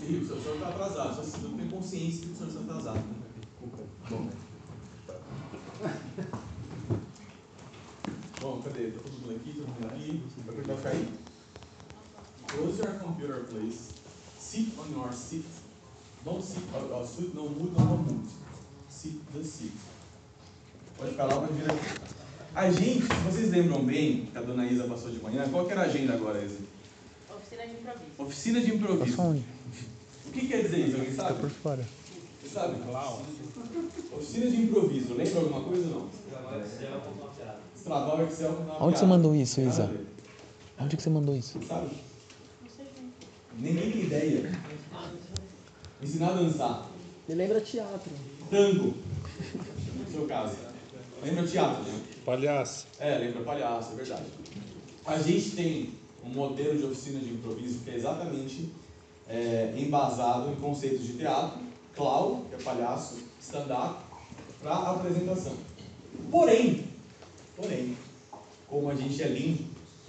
Sim, o senhor está atrasado, só se não tem consciência que o senhor está atrasado. Né? Bom. Bom, cadê? Está todo mundo aqui, todo mundo aqui. Vai tentar ficar aí. Close your computer, please. Sit on your seat. Don't sit, uh, uh, sit, no mood, no mood. Sit the seat. Pode ficar lá, pode vir aqui. A gente, se vocês lembram bem, que a dona Isa passou de manhã, qual que era a agenda agora, Isa? Oficina de improviso. Oficina de improviso. O que quer dizer isso? Alguém sabe? por fora. Você sabe? Oficina de improviso. Lembra alguma coisa ou não? Destravar o Excel com uma Onde você piada. mandou isso, Isa? Onde que você mandou isso? Sabe? Não sei quem. Ninguém tem ideia. Ensinar a dançar. Me lembra teatro. Tango. No seu caso. Lembra teatro, né? Palhaço. É, lembra palhaço, é verdade. A gente tem um modelo de oficina de improviso que é exatamente é, embasado em conceitos de teatro, clown, que é palhaço, stand-up, para apresentação. Porém, porém, como a gente é lean,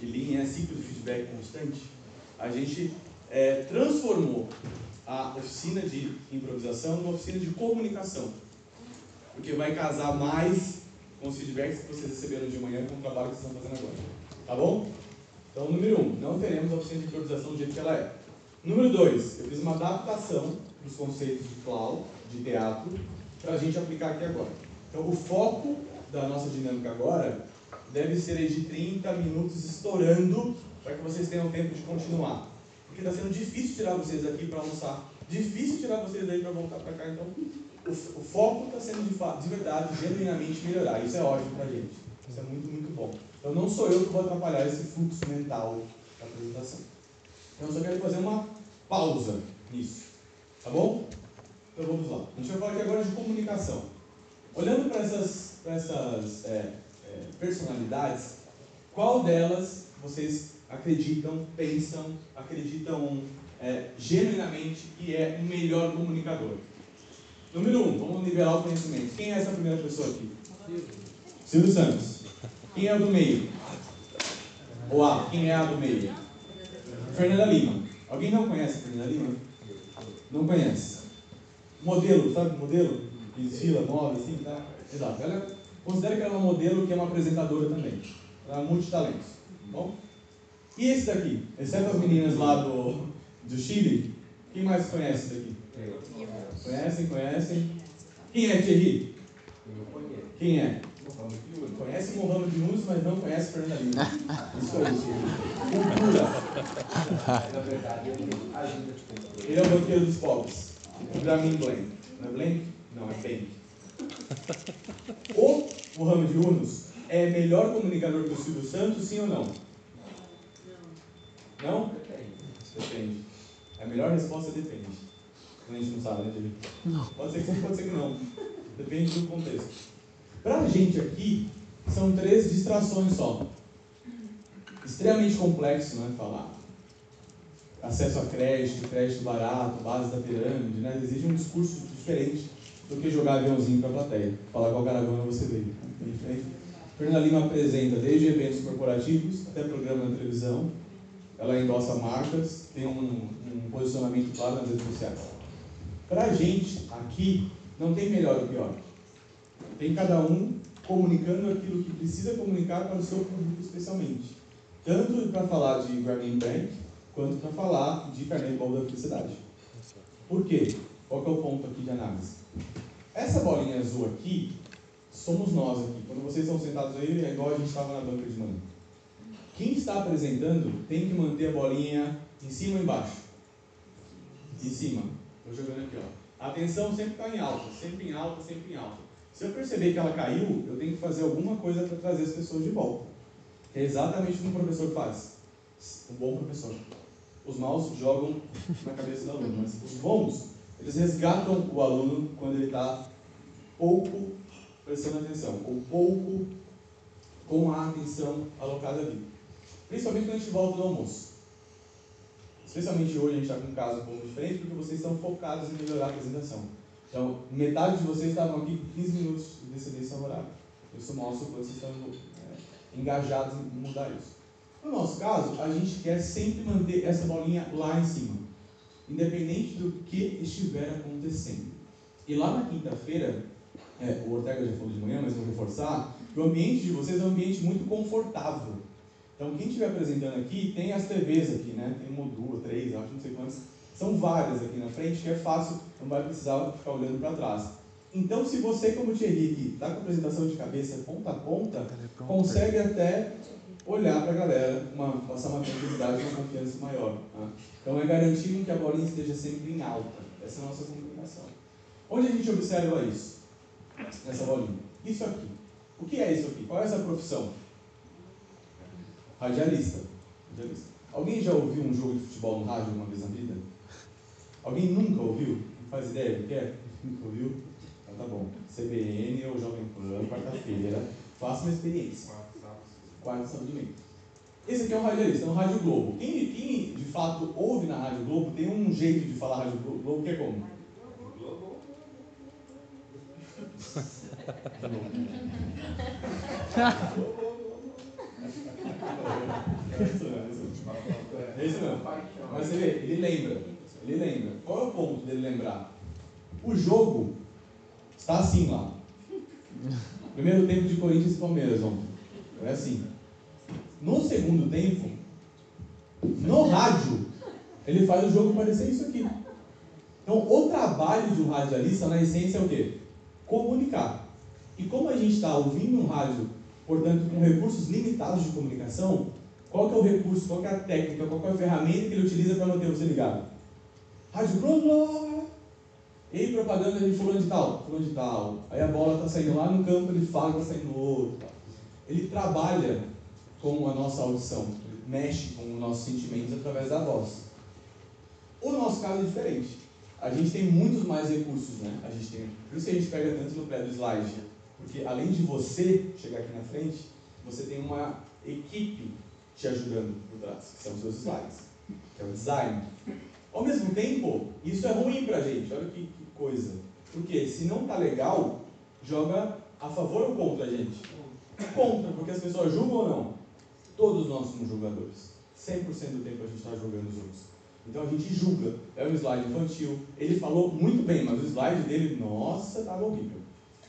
e lean é ciclo de feedback constante, a gente é, transformou a oficina de improvisação numa oficina de comunicação. Porque vai casar mais com os feedbacks que vocês receberam de manhã com o trabalho que vocês estão fazendo agora. Tá bom? Então, número um, não teremos a oficina de improvisação do jeito que ela é. Número dois, eu fiz uma adaptação dos conceitos de clown, de teatro, para a gente aplicar aqui agora. Então, o foco da nossa dinâmica agora deve ser de 30 minutos estourando para que vocês tenham tempo de continuar. Porque está sendo difícil tirar vocês aqui para almoçar, difícil tirar vocês daí para voltar para cá. Então, o, o foco está sendo de, fa- de verdade, genuinamente melhorar. Isso é ótimo para a gente. Isso é muito, muito bom. Então, não sou eu que vou atrapalhar esse fluxo mental da apresentação. Então, só quero fazer uma pausa nisso. Tá bom? Então, vamos lá. A gente vai falar aqui agora de comunicação. Olhando para essas, pra essas é, é, personalidades, qual delas vocês acreditam, pensam, acreditam é, genuinamente que é o melhor comunicador? Número um, vamos nivelar o conhecimento. Quem é essa primeira pessoa aqui? Silvio Santos. Quem é o do meio? Ou A, quem é a do meio? Fernanda Lima. Alguém não conhece a Fernanda Lima? Não conhece. Modelo, sabe modelo? Que desfila, move, assim, tá? Exato. Ela, considera que ela é uma modelo que é uma apresentadora também. Ela é multitalentos. tá Bom? E esse daqui? Exceto as meninas lá do, do Chile, quem mais conhece esse daqui? Conhecem, conhecem? Quem é Thierry? Quem é? Conhece Mohamed Yunus, mas não conhece Fernanda Lima. Isso aí, Thierry. Cultura. Na verdade, ele ajuda Ele é o banqueiro dos pobres. O Gramin Blank. Não é Blank? Não, é Bank. O Mohamed Yunus é melhor comunicador que o Silvio Santos, sim ou não? Não? Depende. A melhor resposta é depende. A gente não sabe, né, Diego? Não. Pode ser que sim, pode ser que não. Depende do contexto. Pra gente aqui, são três distrações só. Extremamente complexo, né? Falar acesso a crédito, crédito barato, base da pirâmide, né? Exige um discurso diferente do que jogar aviãozinho para a plateia, falar qual caravana você veio. Fernanda Lima apresenta desde eventos corporativos até programa na televisão. Ela endossa marcas, tem um, um posicionamento claro nas redes sociais. Para a gente, aqui, não tem melhor ou pior. Tem cada um comunicando aquilo que precisa comunicar para o seu público especialmente. Tanto para falar de Grameen Bank, quanto para falar de carnê bol da felicidade. Por quê? Qual é o ponto aqui de análise? Essa bolinha azul aqui, somos nós aqui. Quando vocês estão sentados aí, é igual a gente estava na banca de manhã. Quem está apresentando tem que manter a bolinha em cima ou embaixo? Em cima. Estou jogando aqui, ó. A atenção sempre está em alta, sempre em alta, sempre em alta. Se eu perceber que ela caiu, eu tenho que fazer alguma coisa para trazer as pessoas de volta. É exatamente o que um professor faz. Um bom professor. Os maus jogam na cabeça do aluno, mas os bons, eles resgatam o aluno quando ele está pouco prestando atenção, ou pouco com a atenção alocada ali. Principalmente quando a gente volta do almoço. Especialmente hoje a gente está com um caso um pouco diferente, porque vocês estão focados em melhorar a apresentação. Então, metade de vocês estavam aqui com 15 minutos de descendência horária. Isso mostra que vocês estão engajados em mudar isso. No nosso caso, a gente quer sempre manter essa bolinha lá em cima. independente do que estiver acontecendo. E lá na quinta-feira, é, o Ortega já falou de manhã, mas vou reforçar, o ambiente de vocês é um ambiente muito confortável. Então, quem estiver apresentando aqui, tem as TVs aqui, né? Tem uma, duas, três, acho, não sei quantas. São várias aqui na frente, que é fácil, não vai precisar ficar olhando para trás. Então, se você, como Thierry, aqui, está com a apresentação de cabeça ponta a ponta, consegue até olhar para a galera, uma, passar uma tranquilidade, uma confiança maior. Tá? Então, é garantir que a bolinha esteja sempre em alta. Essa é a nossa comunicação. Onde a gente observa isso? Nessa bolinha. Isso aqui. O que é isso aqui? Qual é essa profissão? Radialista. Radialista. Alguém já ouviu um jogo de futebol no rádio uma vez na vida? Alguém nunca ouviu? Não faz ideia do que é? Nunca ouviu? Então tá bom. CBN ou Jovem Pan, quarta-feira. Faça uma experiência. Quarto sábado de meio. Esse aqui é um radialista, é um Rádio Globo. Quem, quem de fato ouve na Rádio Globo tem um jeito de falar Rádio Globo que é como? É isso mesmo, é isso mesmo. Mas você vê, ele lembra. Ele lembra. Qual é o ponto dele lembrar? O jogo está assim lá. Primeiro tempo de Corinthians e Palmeiras ontem. É assim. No segundo tempo, no rádio, ele faz o jogo parecer isso aqui. Então, o trabalho de um radialista, na essência, é o quê? Comunicar. E como a gente está ouvindo um rádio, portanto, com recursos limitados de comunicação, qual que é o recurso, qual que é a técnica, qual que é a ferramenta que ele utiliza para manter você ligado? Rádio Globo! E propaganda de fulano de tal, fulano de tal. Aí a bola está saindo lá no campo, ele fala que está saindo outro. Ele trabalha com a nossa audição, ele mexe com os nossos sentimentos através da voz. O nosso caso é diferente. A gente tem muitos mais recursos, né? A gente tem, por isso que a gente pega tanto no pé do slide. Porque além de você chegar aqui na frente, você tem uma equipe te ajudando por trás, que são os seus slides, que é o design. Ao mesmo tempo, isso é ruim pra gente, olha que coisa. Porque se não tá legal, joga a favor ou contra a gente? Contra, porque as pessoas julgam ou não? Todos nós somos julgadores. 100% do tempo a gente está julgando os outros. Então a gente julga. É um slide infantil. Ele falou muito bem, mas o slide dele, nossa, estava horrível.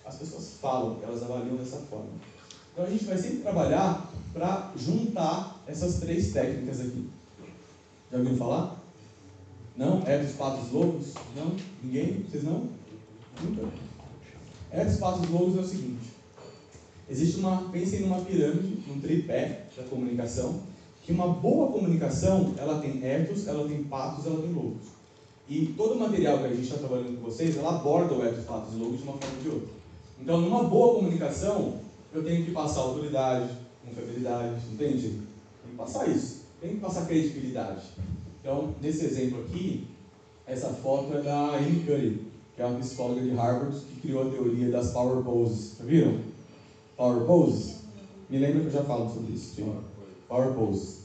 As pessoas falam, elas avaliam dessa forma. Então a gente vai sempre trabalhar para juntar essas três técnicas aqui. Já ouviram falar? Não? É dos patos lobos? Não? Ninguém? Vocês não? Nunca? É dos patos lobos é o seguinte. Existe uma, pensem numa pirâmide, num tripé da comunicação, que uma boa comunicação, ela tem etos, ela tem patos, ela tem lobos. E todo o material que a gente está trabalhando com vocês, ela aborda o etos, patos e lobos de uma forma ou de outra. Então, numa boa comunicação, eu tenho que passar autoridade, confiabilidade, entende? Tem que passar isso. Tem que passar credibilidade. Então, nesse exemplo aqui, essa foto é da Amy Curry, que é uma psicóloga de Harvard que criou a teoria das power poses. Já viram? Power poses? Me lembra que eu já falo sobre isso. Sim. Power poses.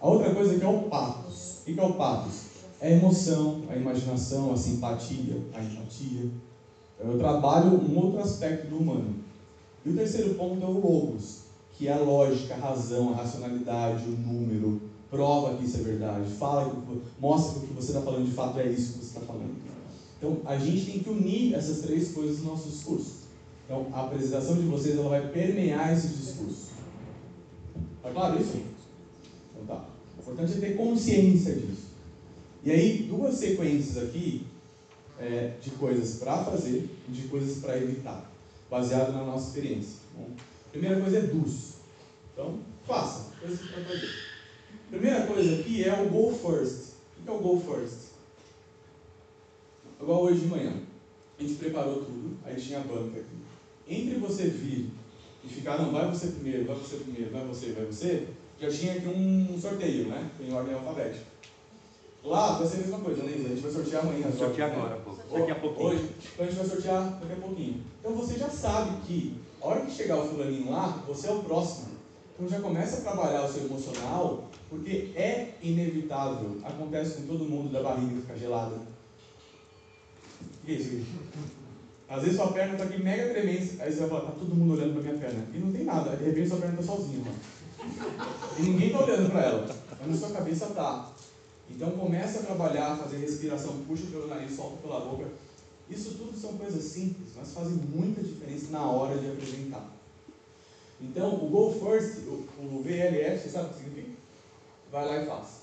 A outra coisa que é o patos. O que é o patos? É a emoção, a imaginação, a simpatia, a empatia. Eu trabalho um outro aspecto do humano. E o terceiro ponto é o logos, que é a lógica, a razão, a racionalidade, o número. Prova que isso é verdade. Fala, mostra que o que você está falando de fato é isso que você está falando. Então, a gente tem que unir essas três coisas no nosso discurso. Então, a apresentação de vocês ela vai permear esse discurso. Tá claro isso? Então tá. O importante é ter consciência disso. E aí, duas sequências aqui é, de coisas para fazer e de coisas para evitar, baseado na nossa experiência. Bom, primeira coisa é dos. Então, faça, coisas para fazer. Primeira coisa aqui é o go first. O que é o go first? Igual hoje de manhã. A gente preparou tudo, aí tinha a banca aqui. Entre você vir e ficar, não, vai você primeiro, vai você primeiro, vai você, vai você, já tinha aqui um sorteio, né? Em ordem alfabética. Lá vai ser a mesma coisa, né? A gente vai sortear amanhã. Sortear agora, pô. Daqui a pouquinho. Hoje, então a gente vai sortear daqui a pouquinho. Então você já sabe que, a hora que chegar o fulaninho lá, você é o próximo. Então já começa a trabalhar o seu emocional, porque é inevitável. Acontece com todo mundo da barriga ficar gelada. O que é isso aqui? Às vezes sua perna está aqui mega tremendo, aí você vai falar, tá todo mundo olhando para minha perna. E não tem nada, de repente sua perna está sozinha. Mano. E ninguém está olhando para ela. Mas na sua cabeça tá. Então começa a trabalhar, fazer respiração, puxa pelo nariz, solta pela boca. Isso tudo são coisas simples, mas fazem muita diferença na hora de apresentar. Então, o Go First, o, o VLF, você sabe o que significa? Vai lá e faz.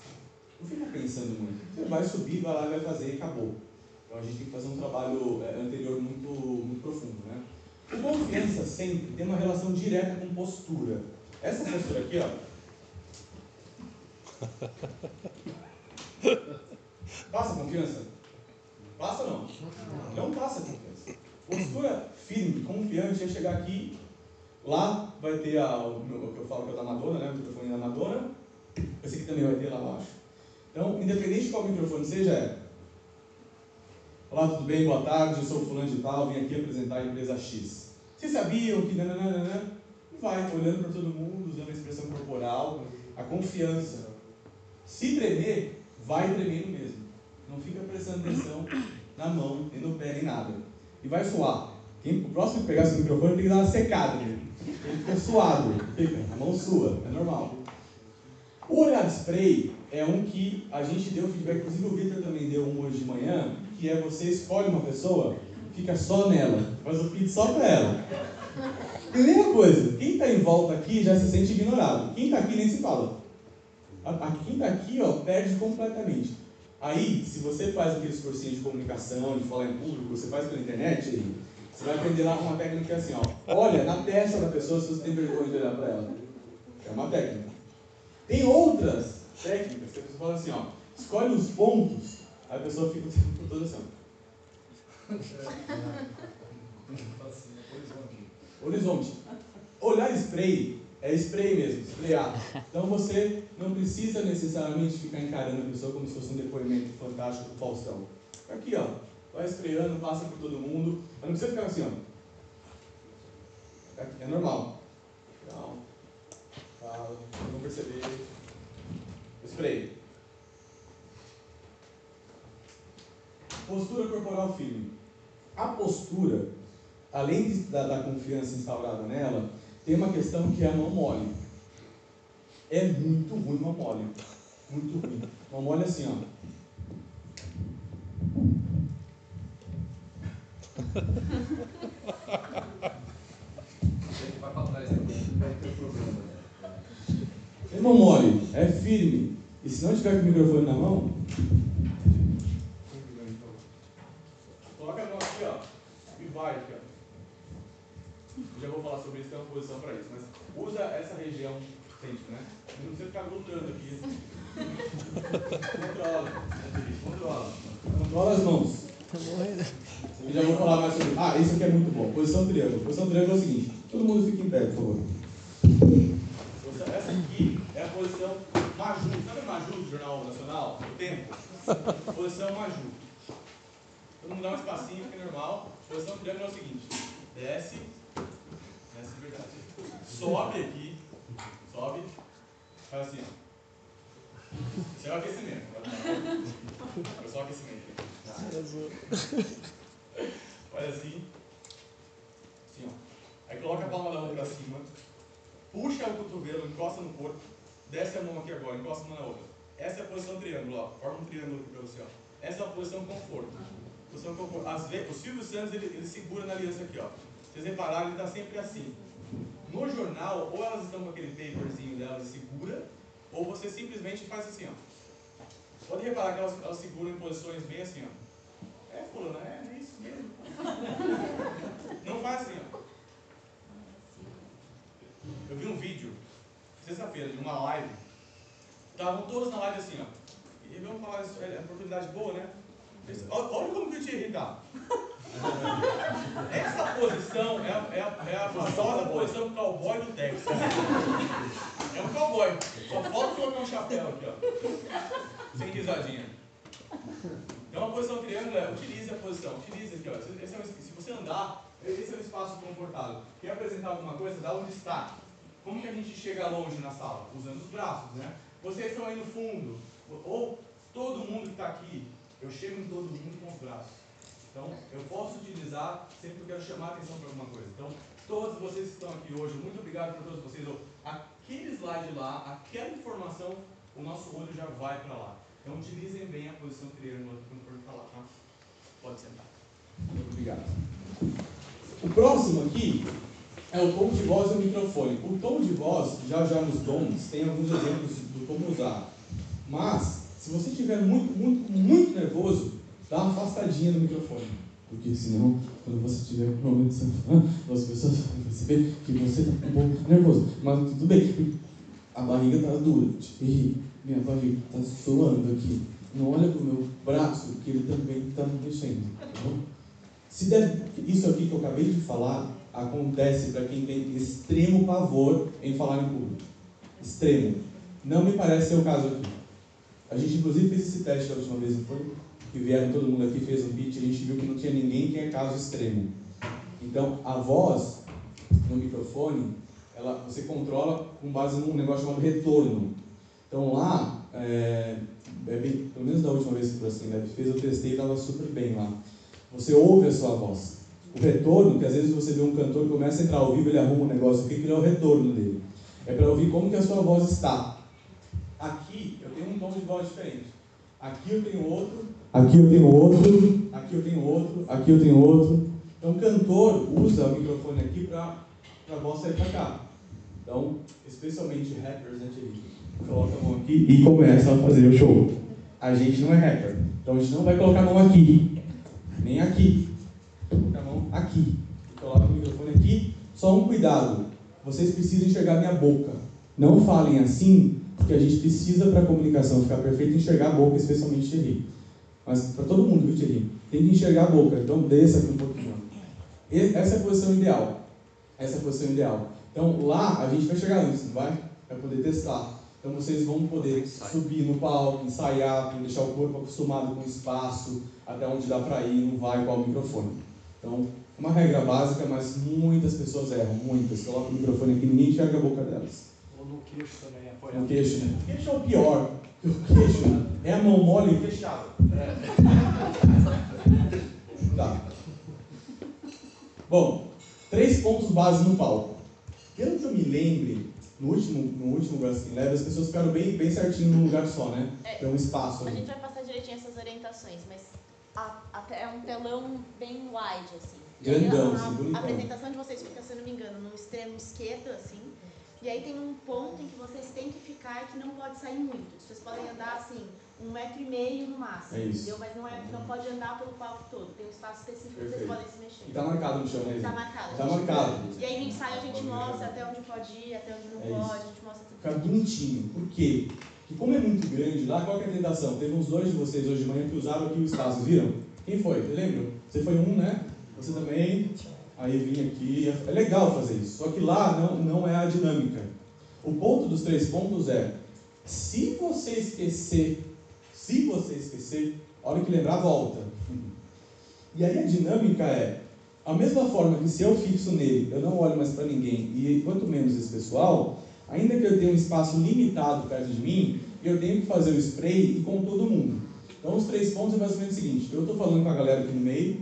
Não fica pensando muito. Você vai subir, vai lá e vai fazer e acabou. Então a gente tem que fazer um trabalho é, anterior muito, muito profundo. Né? O confiança sempre tem uma relação direta com postura. Essa postura aqui, ó. Passa confiança? Passa não? Não passa confiança. Postura firme, confiante é chegar aqui, lá vai ter a, o, o que eu falo que é da Madonna, né? O microfone da Madonna. Esse aqui também vai ter lá abaixo. Então, independente de qual microfone seja, é. Olá, tudo bem? Boa tarde, eu sou fulano de tal, vim aqui apresentar a empresa X. Vocês sabiam que nananana? E vai, olhando para todo mundo, usando a expressão corporal, a confiança. Se tremer, vai tremendo mesmo. Não fica prestando atenção na mão, nem no pé, nem nada. E vai suar. Quem, o próximo que pegar seu microfone tem que dar uma secada nele. Ele fica suado, fica, a mão sua, é normal. O olhar spray é um que a gente deu feedback, inclusive o Victor também deu um hoje de manhã, que é você escolhe uma pessoa, fica só nela, faz o pitch só para ela. Primeira coisa, quem está em volta aqui já se sente ignorado. Quem está aqui nem se fala. Quem está aqui, ó, perde completamente. Aí, se você faz aqueles cursinhos de comunicação, de falar em público, você faz pela internet, você vai aprender lá uma técnica assim, ó. Olha na testa da pessoa se você tem vergonha de olhar para ela. É uma técnica. Tem outras técnicas que a pessoa fala assim, ó. Escolhe os pontos, aí a pessoa fica o tempo todo assim, ó. Horizonte. Olhar spray é spray mesmo, sprayar. Então você não precisa necessariamente ficar encarando a pessoa como se fosse um depoimento fantástico do Faustão. Aqui, ó. Vai sprayando, passa por todo mundo. Mas não precisa ficar assim, ó. É normal. Não. Fala, não perceber. Spray. Postura corporal firme. A postura, além de, da, da confiança instaurada nela, tem uma questão que é a mão mole. É muito ruim mão mole. Muito ruim. Mão mole é assim, ó. É mão mole, é firme. E se não tiver com o microfone na mão, coloca a mão aqui, ó, e vai aqui, ó. Eu já vou falar sobre isso, tem uma posição para isso, mas usa essa região sempre, né? Não precisa ficar lutando aqui. controla, controla. Controla as mãos. Eu já vou falar mais sobre. Ah, isso aqui é muito bom. Posição triângulo. Posição triângulo é o seguinte: todo mundo fica em pé, por favor. Essa aqui é a posição Maju. Sabe o Maju do Jornal Nacional? O tempo. Posição Maju. Todo mundo dá um espacinho, que é normal. Posição triângulo é o seguinte: desce, desce de verdade. Sobe aqui, sobe, faz assim, ó. Isso é o aquecimento. É só o aquecimento. Faz assim. Assim, ó. Aí coloca a palma da mão pra cima. Puxa o cotovelo, encosta no corpo. Desce a mão aqui agora, encosta uma na outra. Essa é a posição triângulo, ó. Forma um triângulo aqui pra você, ó. Essa é a posição conforto. Posição conforto. Às vezes, o Silvio Santos, ele, ele segura na aliança aqui, ó. Vocês repararam, ele tá sempre assim. No jornal, ou elas estão com aquele paperzinho delas e segura, ou você simplesmente faz assim, ó. Pode reparar que elas, elas seguram em posições bem assim, ó. É, fulano, é, é isso mesmo. Não faz assim, ó. Eu vi um vídeo, sexta-feira, de uma live. Estavam todos na live assim, ó. E vamos falar isso, é uma oportunidade boa, né? Olha, como que eu te irritar. Essa posição é, é, é a famosa posição cowboy do Texas. É um cowboy. Só falta colocar um chapéu aqui, ó. Sem risadinha. Então a posição triângulo é utilize a posição, utilize aqui, ó. Esse é um- se você andar, esse é um espaço confortável. Quer apresentar alguma coisa, dá um destaque. Como que a gente chega longe na sala? Usando os braços, né? Vocês estão aí no fundo, ou todo mundo que está aqui, eu chego em todo mundo com os braços. Então, eu posso utilizar sempre que eu quero chamar a atenção para alguma coisa. Então, todos vocês que estão aqui hoje, muito obrigado por todos vocês. Aquele slide lá, aquela informação, o nosso olho já vai para lá. Então utilizem bem a posição triângulo quando for falar, tá? Pode sentar. Muito obrigado. O próximo aqui é o tom de voz e o microfone. O tom de voz, já já nos dons, tem alguns exemplos como usar. Mas, se você estiver muito, muito, muito nervoso, dá uma afastadinha no microfone. Porque senão, quando você estiver com problema de falar, as pessoas vão perceber que você está um pouco nervoso. Mas tudo bem. A barriga está dura. Ih, minha barriga está suando aqui. Não olha para o meu braço, que ele também está mexendo. Tá? Se der, isso aqui que eu acabei de falar acontece para quem tem extremo pavor em falar em público. Extremo. Não me parece ser o caso aqui. A gente inclusive fez esse teste da última vez, não foi? Que vieram todo mundo aqui, fez um pitch, a gente viu que não tinha ninguém que é caso extremo. Então, a voz no microfone, ela, você controla com base num negócio chamado retorno. Então lá, é, é pelo menos da última vez que assim, né, fez, eu testei e estava super bem lá. Você ouve a sua voz. O retorno, que às vezes você vê um cantor começa a entrar ao vivo, ele arruma um negócio aqui, que é o retorno dele. É para ouvir como que a sua voz está. Aqui eu tenho um tom de voz diferente. Aqui eu tenho outro, aqui eu tenho outro, aqui eu tenho outro, aqui eu tenho outro. Então o cantor usa o microfone aqui para a voz sair para cá. Então, especialmente rappers, né, Coloca a mão aqui e começa a fazer o show. A gente não é rapper, então a gente não vai colocar a mão aqui, nem aqui. Coloca a mão aqui. E coloca o microfone aqui. Só um cuidado: vocês precisam enxergar minha boca. Não falem assim, porque a gente precisa, para a comunicação ficar perfeita, enxergar a boca, especialmente Thierry. Mas para todo mundo, viu, Thierry? Tem que enxergar a boca. Então desça aqui um pouquinho. Essa é a posição ideal. Essa é a posição ideal. Então lá a gente vai chegar antes, não vai? Vai poder testar. Então vocês vão poder subir no palco, ensaiar, deixar o corpo acostumado com o espaço, até onde dá para ir, não vai igual o microfone. Então, é uma regra básica, mas muitas pessoas erram, muitas. Colocam o microfone aqui, ninguém enxerga a boca delas. Ou no queixo também, apoiado. No queixo, né? O queixo é o pior. O queixo é a mão mole e fechada. É. Tá. Bom, três pontos base no palco. Pelo que eu me lembre, no último, no último Grassing Lab, as pessoas ficaram bem, bem certinho num lugar só, né? É, Tem um espaço A ali. gente vai passar direitinho essas orientações, mas a- até é um telão bem wide, assim. Grandão, a, assim, a apresentação de vocês fica, se eu não me engano, no extremo esquerdo, assim. E aí tem um ponto em que vocês têm que ficar que não pode sair muito. Vocês podem andar, assim, um metro e meio no máximo, É isso. entendeu? Mas não, é, não pode andar pelo palco todo. Tem um espaço específico que vocês Perfeito. podem se mexer. E tá marcado no chão, né? Tá marcado. Tá a gente- marcado. E aí no ensaio a gente mostra até onde pode ir, até onde não É isso. pode, a gente mostra tudo. Fica bonitinho. Por quê? Porque como é muito grande lá, qual que é a tentação? Teve uns dois de vocês hoje de manhã que usaram aqui o espaço, viram? Quem foi? Você lembra? Você foi um, né? Você também? Aí vim aqui. É legal fazer isso. Só que lá não, não é a dinâmica. O ponto dos três pontos é: se você esquecer, se você esquecer, a hora que lembrar, volta. E aí a dinâmica é: a mesma forma que se eu fixo nele, eu não olho mais para ninguém, e quanto menos esse pessoal, ainda que eu tenha um espaço limitado perto de mim, eu tenho que fazer o spray e com todo mundo. Então os três pontos é basicamente o seguinte: eu estou falando com a galera aqui no meio,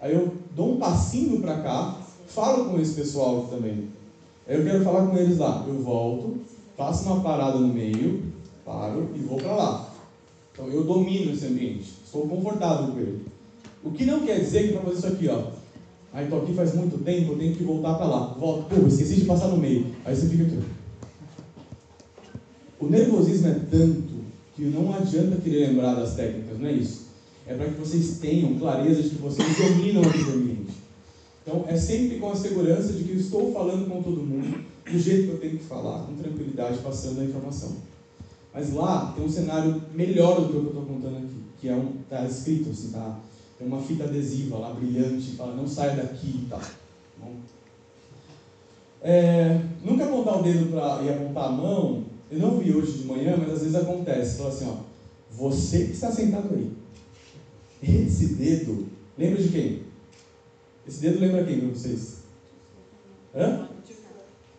aí eu dou um passinho para cá, falo com esse pessoal também. Eu quero falar com eles lá, eu volto, faço uma parada no meio, paro e vou para lá. Então eu domino esse ambiente, estou confortável com ele. O que não quer dizer que para fazer isso aqui, ó. Aí tô aqui faz muito tempo, eu tenho que voltar para lá. Volto, pô, esqueci de passar no meio. Aí você fica aqui. O nervosismo é tanto que não adianta querer lembrar das técnicas, não é isso. É para que vocês tenham clareza de que vocês dominam aquele ambiente. Então é sempre com a segurança de que eu estou falando com todo mundo do jeito que eu tenho que falar, com tranquilidade, passando a informação. Mas lá tem um cenário melhor do que o que eu estou contando aqui, que é um tá escrito assim, tá? Tem uma fita adesiva lá brilhante, fala não saia daqui e tal. Bom. É, nunca apontar o dedo pra, e apontar a mão, eu não vi hoje de manhã, mas às vezes acontece. Fala assim, ó, você que está sentado aí. Esse dedo, lembra de quem? Esse dedo lembra quem para vocês? Hã?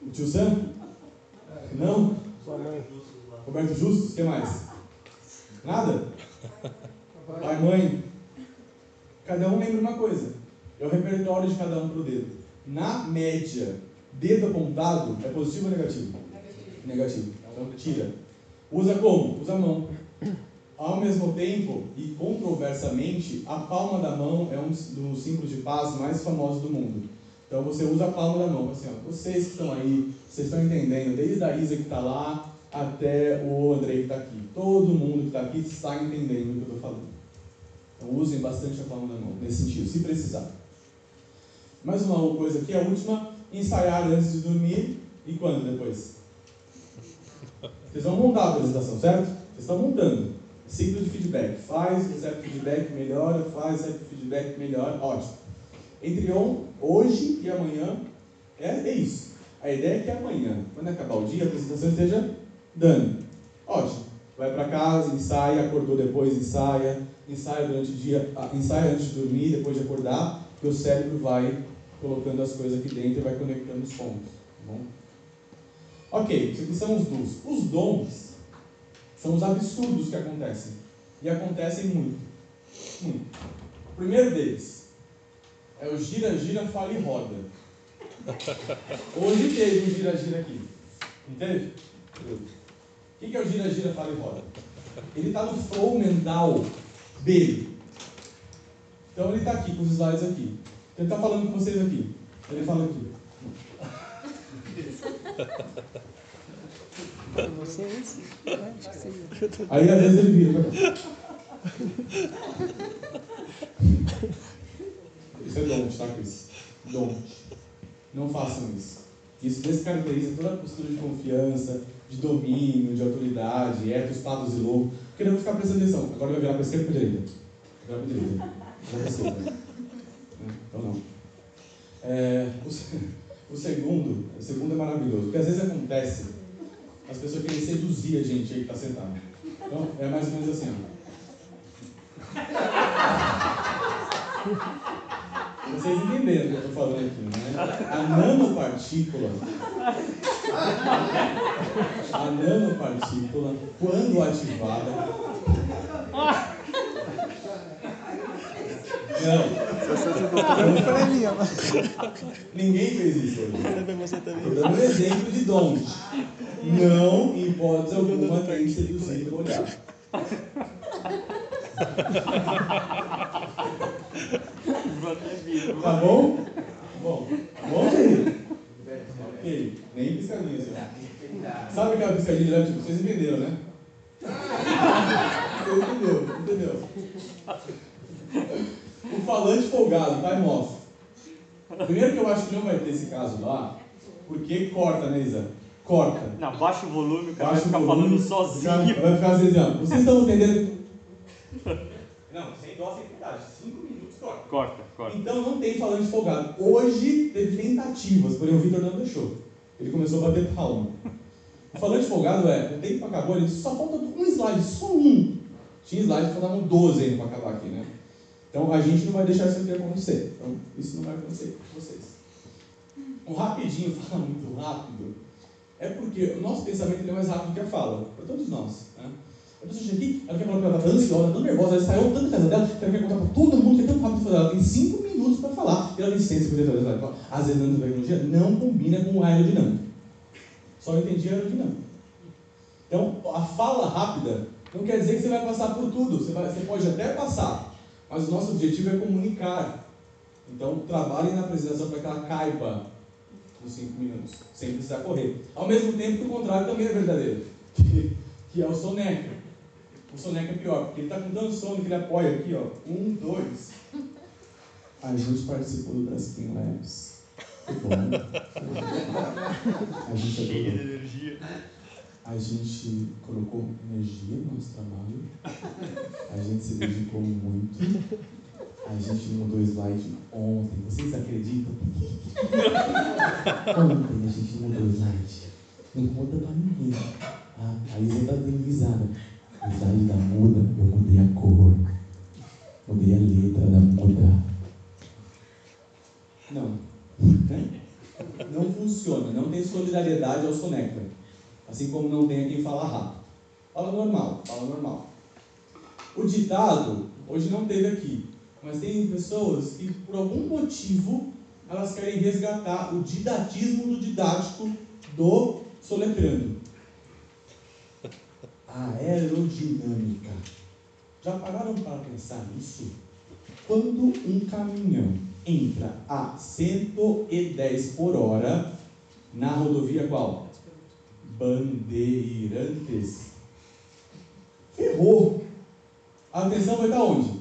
O tio Sam? Não? Roberto Justus? O que mais? Nada? Pai, mãe? Cada um lembra uma coisa. É o repertório de cada um pro dedo. Na média, dedo apontado é positivo ou negativo? Negativo. Negativo. Então tira. Usa como? Usa a mão. Ao mesmo tempo e controversamente, a palma da mão é um dos símbolos de paz mais famosos do mundo. Então você usa a palma da mão, assim, ó, vocês que estão aí, vocês estão entendendo, desde a Isa que está lá até o Andrei que está aqui. Todo mundo que está aqui está entendendo o que eu estou falando. Então usem bastante a palma da mão, nesse sentido, se precisar. Mais uma coisa aqui, a última, ensaiar antes de dormir e quando depois? Vocês vão montar a apresentação, certo? Vocês estão montando. Ciclo de feedback. Faz, recebe feedback, melhora, faz, recebe feedback, melhora. Ótimo. Entre on, hoje e amanhã, é, é isso. A ideia é que amanhã, quando acabar o dia, a apresentação esteja dando. Ótimo. Vai para casa, ensaia, acordou depois, ensaia, ensaia durante o dia, ah, ensaia antes de dormir, depois de acordar, que o cérebro vai colocando as coisas aqui dentro e vai conectando os pontos. Tá bom? Ok, isso aqui são os dons. Os dons são os absurdos que acontecem. E acontecem muito. Muito. O primeiro deles é o gira-gira, fala e roda. Hoje teve um gira-gira aqui. Não teve? O que é o gira-gira, fala e roda? Ele está no flow mental dele. Então ele está aqui com os slides aqui. Ele está falando com vocês aqui. Ele fala aqui. Aí às vezes ele vira. Isso é don't, tá, Cris? Don't. Não façam isso. Isso descaracteriza toda a postura de confiança, de domínio, de autoridade, etos, pados e louco. Porque não ficar prestando atenção. Agora vai virar para esquerda ou para direita? Virar para direita. Então não. É, o, o, segundo, o segundo é maravilhoso, porque às vezes acontece as pessoas querem seduzir a gente aí que está sentado. Então é mais ou menos assim, ó. Vocês entenderam o que eu estou falando aqui, né? A nanopartícula, a nanopartícula, quando ativada, não. Ninguém fez isso hoje. Estou dando um exemplo de dons. Não, em hipótese alguma, tem que seduzir o olhar. Tá bom? Bom, tá bom, querido? Ok, nem piscadinha assim. Sabe aquela piscadinha de tipo, vocês entenderam, né? Entendeu, entendeu? O falante folgado, tá, irmãos? Primeiro que eu acho que não vai ter esse caso lá, porque corta, né, Isa? Corta. Não, baixa o volume, o cara Baixa vai ficar volume, falando sozinho. Vai ficar assim, dizendo, vocês estão entendendo? Não, sem dó, sem piedade. Cinco minutos corta. Corta, corta. Então não tem falante folgado. Hoje teve tentativas, porém o Vitor não deixou. Ele começou a bater palma. O falante folgado é, o tempo acabou, ele disse, só falta um slide, só um. Tinha slide que faltavam 12 ainda para acabar aqui, né? Então a gente não vai deixar isso aqui acontecer. Então isso não vai acontecer com vocês. Um rapidinho, fala muito rápido, é porque o nosso pensamento é mais rápido que a fala, para todos nós. Né? A pessoa aqui, ela quer falar que ela está ansiosa, tão nervosa, ela saiu tanto da casa dela, que ela quer contar para todo mundo que é tão rápido fazer. Ela tem 5 minutos para falar. E ela tem ciência por Às vezes, na tecnologia, não combina com o aerodinâmico. Só entendi aerodinâmico. Então, a fala rápida não quer dizer que você vai passar por tudo. Você, vai, você pode até passar, mas o nosso objetivo é comunicar. Então, trabalhem na apresentação para que ela caiba nos 5 minutos, sem precisar correr. Ao mesmo tempo que o contrário também é verdadeiro, que, que é o soneca. O soneca é pior, porque ele está com tanto sono que ele apoia aqui, ó. Um, dois. A gente participou do Braskem Labs. Foi bom. A gente Cheia de energia. A gente colocou energia no nosso trabalho. A gente se dedicou muito. A gente mudou slide ontem. Vocês acreditam? Ontem a gente mudou o slide. Não conta pra ninguém. Ah, a Isa tá dando risada. O slide da muda, eu mudei a cor. Mudei a letra da muda. Não. Não funciona. Não tem solidariedade ao soneca. Assim como não tem a quem fala rápido. Fala normal, fala normal. O ditado, hoje não teve aqui, mas tem pessoas que, por algum motivo, elas querem resgatar o didatismo do didático do soletrando. Aerodinâmica. Já pararam para pensar nisso? Quando um caminhão entra a 110 por hora na rodovia qual? Bandeirantes. Ferrou. A atenção vai estar onde?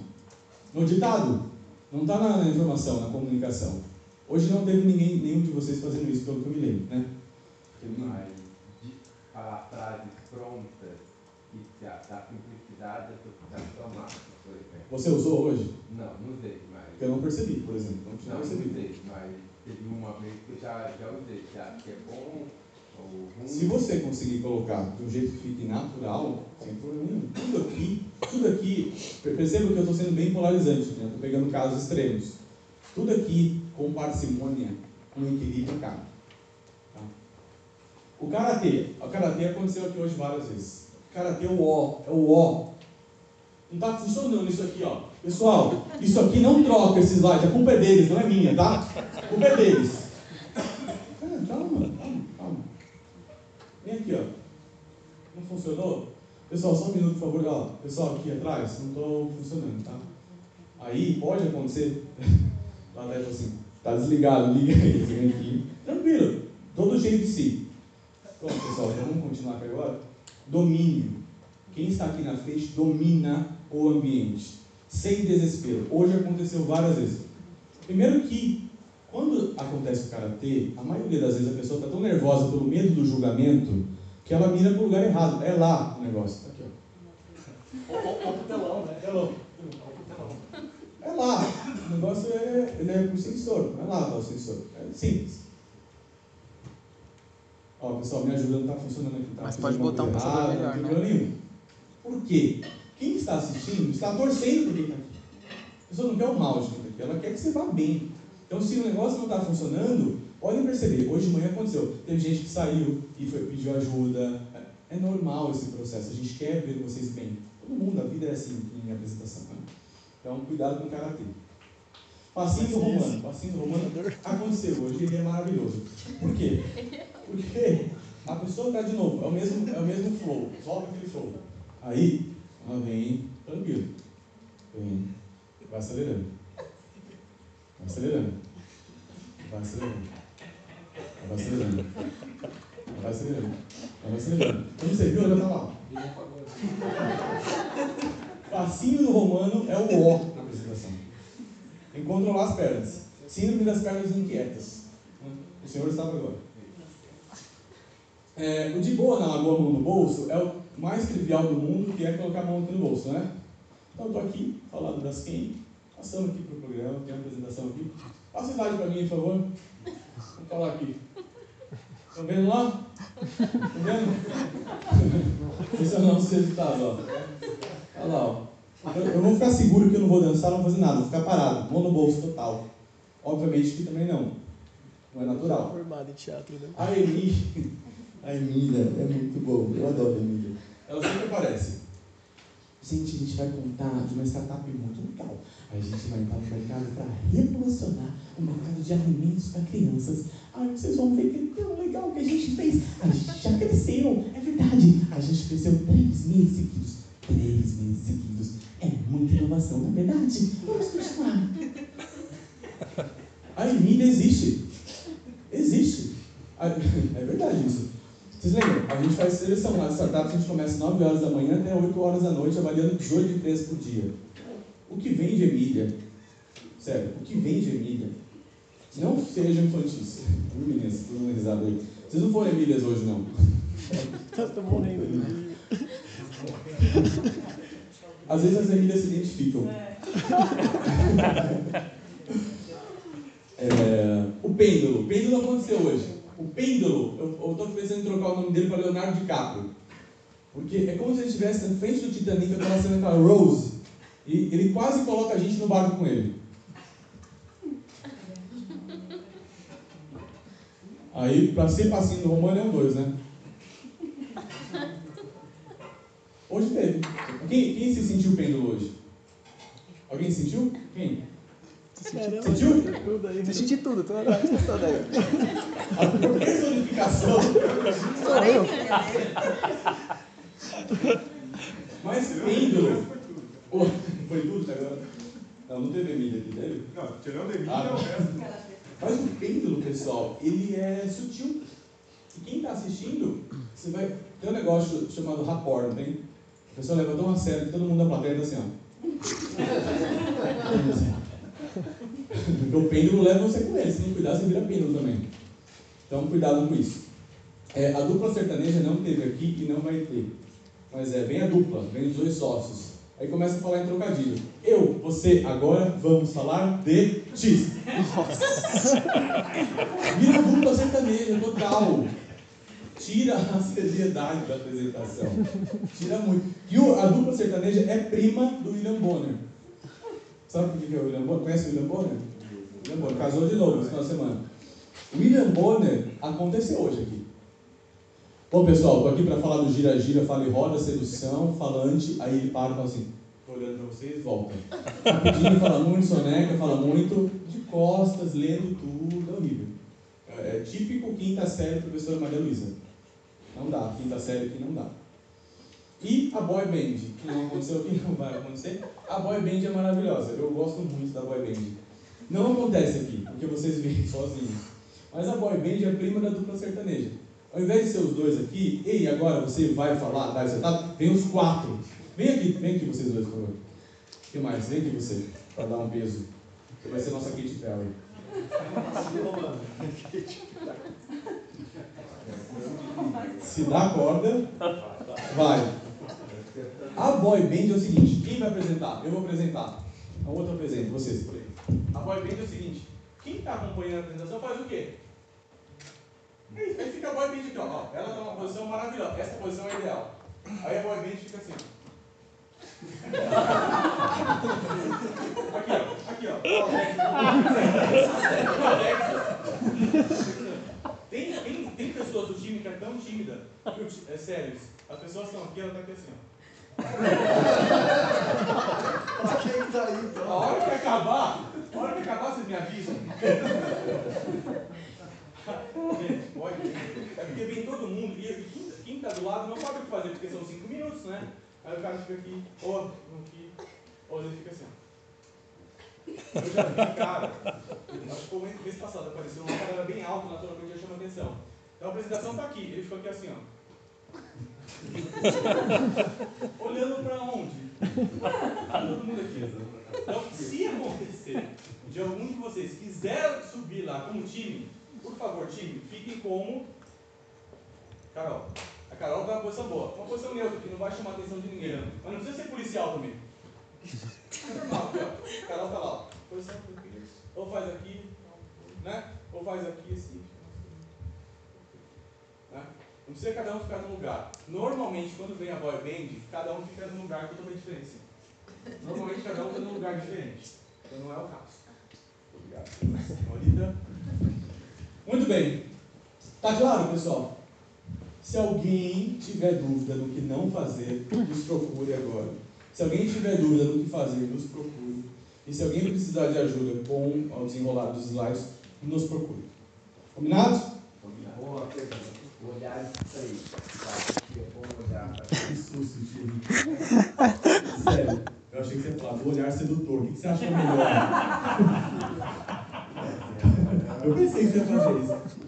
No ditado? Não está na, na informação, na comunicação. Hoje não teve ninguém, nenhum de vocês fazendo isso, pelo que eu me lembro, né? Mas de falar frases prontas e da, da simplicidade da automática, por exemplo. Você usou hoje? Não, não usei, mas. Eu não percebi, por exemplo. Não tinha Não, percebido. usei, mas teve uma vez que eu já, já usei. Acha que é bom ou ruim? Se você conseguir colocar de um jeito que fique natural, sem problema nenhum. Tudo aqui, tudo aqui, per- perceba que eu estou sendo bem polarizante, né? Estou pegando casos extremos. Tudo aqui com parcimônia, com equilíbrio cabe. Tá? O karatê, o karatê aconteceu aqui hoje várias vezes. O karatê é o ó, é o ó. Não está funcionando isso aqui, ó. Pessoal, isso aqui não troca esse slide, a culpa é deles, não é minha, tá? A culpa é deles. Calma, calma, calma. Vem aqui, ó. Não funcionou? Pessoal, só um minuto, por favor. Ó, pessoal, aqui atrás, não estou funcionando, tá? Aí pode acontecer. Lá dentro assim, tá desligado, liga aí, vem aqui. Tranquilo, todo jeito de si. Pronto, pessoal, então vamos continuar aqui agora. Domínio. Quem está aqui na frente domina o ambiente. Sem desespero. Hoje aconteceu várias vezes. Primeiro que, quando acontece o karatê, a maioria das vezes a pessoa está tão nervosa pelo medo do julgamento que ela mira para o lugar errado. É lá o negócio. Tá aqui, ó. Ou pro telão, né? Telão. É lá. O negócio é, ele é por sensor. Não é lá tá, o sensor. É simples. Ó, pessoal, me ajuda, não está funcionando aqui. Tá Mas pode botar um errada, melhor, Não né? tem problema nenhum. Por quê? Quem está assistindo está torcendo por quem está aqui. A pessoa não quer o mal de quem está aqui, ela quer que você vá bem. Então, se o negócio não está funcionando, podem perceber. Hoje de manhã aconteceu. Teve gente que saiu e foi, pediu ajuda. É é normal esse processo. A gente quer ver vocês bem. Todo mundo, a vida é assim em apresentação. Né? Então, cuidado com o karatê. Passinho do romano. Passinho do romano aconteceu hoje, ele é maravilhoso. Por quê? Porque a pessoa está de novo, é o mesmo, é o mesmo flow, volta aquele flow. Aí, ela vem tranquilo. Vem, vai acelerando. Vai acelerando. Vai acelerando. Vai acelerando. Vai acelerando. Vai acelerando. Quando você viu, ela já tá lá. Passinho do romano é o O na apresentação. Tem que controlar as pernas. Síndrome das pernas inquietas. O senhor estava agora. É, o de boa na lagoa mão no bolso é o mais trivial do mundo, que é colocar a mão aqui no bolso, né? Então eu estou aqui, falando das quem, passando aqui para o programa, tem uma apresentação aqui. Passa o slide para mim, por favor. Vou falar aqui. Estão vendo lá? Estão vendo? Esse é o nosso resultado, ó. Olha lá, ó. Eu, eu vou ficar seguro que eu não vou dançar, não vou fazer nada, vou ficar parado, mão no bolso total. Obviamente que também não. Não é natural. Formado em teatro, né? A Emília, a Emília é muito boa, eu adoro a Emília. Ela sempre aparece. Gente, a gente vai contar de uma startup muito legal. A gente vai entrar no mercado para revolucionar o mercado de alimentos para crianças. Ai, vocês vão ver que tão legal que a gente fez. A gente já cresceu, é verdade. A gente cresceu 3 meses seguidos. 3 meses seguidos. É muita inovação, não é verdade? Vamos continuar. A Emília existe. Existe. É verdade isso. Gente faz seleção de startups, a gente começa às 9 horas da manhã até 8 horas da noite, avaliando 18 empresas por dia. O que vem de Emília, sério, o que vem de Emília, não sejam infantis. Meninas? Tô dando risada aí. Vocês não foram Emílias hoje, não. Morrendo. Às vezes as Emílias se identificam. É, o pêndulo. O pêndulo aconteceu hoje. O pêndulo, eu estou pensando em trocar o nome dele para Leonardo DiCaprio. Porque é como se ele estivesse na frente do Titanic, aquela cena aquela Rose. E ele quase coloca a gente no barco com ele. Aí, para ser passinho do romano é um dois, né? Hoje teve. Quem, quem se sentiu pêndulo hoje? Alguém sentiu? Quem? Sentiu? Tudo aí. Senti tudo, tô toda aí. A personificação. Sou eu. Mas pêndulo. Ô, foi tudo até agora? Não, não teve Emília aqui, teve? Não, tirando Emília, Ah, é o não. resto. Mas o pêndulo, pessoal, ele é sutil. E quem está assistindo, você vai. Tem um negócio chamado rapport, não tem? A pessoa levantou uma série que todo mundo da plateia está assim, ó. O pêndulo leva você com ele, se não cuidar, você vira pêndulo também. Então, cuidado com isso. É, a dupla sertaneja não teve aqui e não vai ter. Mas é, vem a dupla, vem os dois sócios. Aí começa a falar em trocadilho. Eu, você, agora vamos falar de X. Vira dupla sertaneja, total. Tira a seriedade da apresentação. Tira muito. E a dupla sertaneja é prima do William Bonner. Sabe por que é o William Bonner? Conhece o William Bonner? William Bonner casou de novo esse final de semana. William Bonner aconteceu hoje aqui. Bom, pessoal, estou aqui para falar do gira-gira, fala e roda, sedução, falante. Aí ele para e fala assim: tô olhando para vocês, volta. Rapidinho, fala muito, soneca, fala muito, de costas, lendo tudo, é horrível. É, é típico quinta série, professora Maria Luísa. Não dá, quinta série aqui não dá. E a boy band, que não aconteceu aqui, não vai acontecer. A boy band é maravilhosa, eu gosto muito da boy band. Não acontece aqui, porque vocês vêm sozinhos. Mas a boy band é prima da dupla sertaneja. Ao invés de ser os dois aqui, ei, agora você vai falar, vai acertar, vem os quatro. Vem aqui, vem aqui vocês dois, por favor. O que mais? Vem aqui você, para dar um peso. Você vai ser nossa Katy Perry. Se dá corda, vai. A boy band é o seguinte, quem vai apresentar? Eu vou apresentar. A outra apresenta, vocês por aí. A boy band é o seguinte, quem está acompanhando a apresentação faz o quê? É aí fica a boy band aqui, ó. Ela está numa posição maravilhosa, essa posição é ideal. Aí a boy band fica assim. Aqui, ó. Aqui, ó. Tem, tem, tem pessoas do time que é tão tímida, é sério, as pessoas estão aqui, ela está aqui assim, ó. Quem tá aí, então? A hora que acabar, a hora que acabar, vocês me pode. É porque vem todo mundo e quem, tá do lado não sabe o que fazer, porque são cinco minutos, né? Aí o cara fica aqui, ou aqui, ou ele fica assim. Eu já vi, cara, acho que foi mês passado, apareceu uma galera bem alto, naturalmente já chama atenção. Então a apresentação tá aqui, ele ficou aqui assim, ó. Olhando pra onde? Tá todo mundo aqui. Então, se acontecer de algum de vocês quiser subir lá como time, por favor, time, fiquem como Carol. A Carol tá numa posição boa. Uma posição neutra, que não vai chamar a atenção de ninguém. Mas não precisa ser policial também. É normal. A Carol tá lá, ó. Posição tranquila. Ou faz aqui, né? Ou faz aqui assim. Não precisa cada um ficar num lugar. Normalmente, quando vem a boy band, cada um fica num lugar totalmente diferente. Normalmente, cada um está num lugar diferente. Então, não é o caso. Obrigado. Muito bem. Tá claro, pessoal? Se alguém tiver dúvida no que não fazer, nos procure agora. Se alguém tiver dúvida no que fazer, nos procure. E se alguém precisar de ajuda com o desenrolar dos slides, nos procure. Combinado? Boa pergunta. O olhar estreito. Tá? Que é bom olhar para Que susto, Chico. Sério, eu achei que você ia falar do olhar sedutor. O que que você acha melhor? Eu pensei que você ia fazer isso.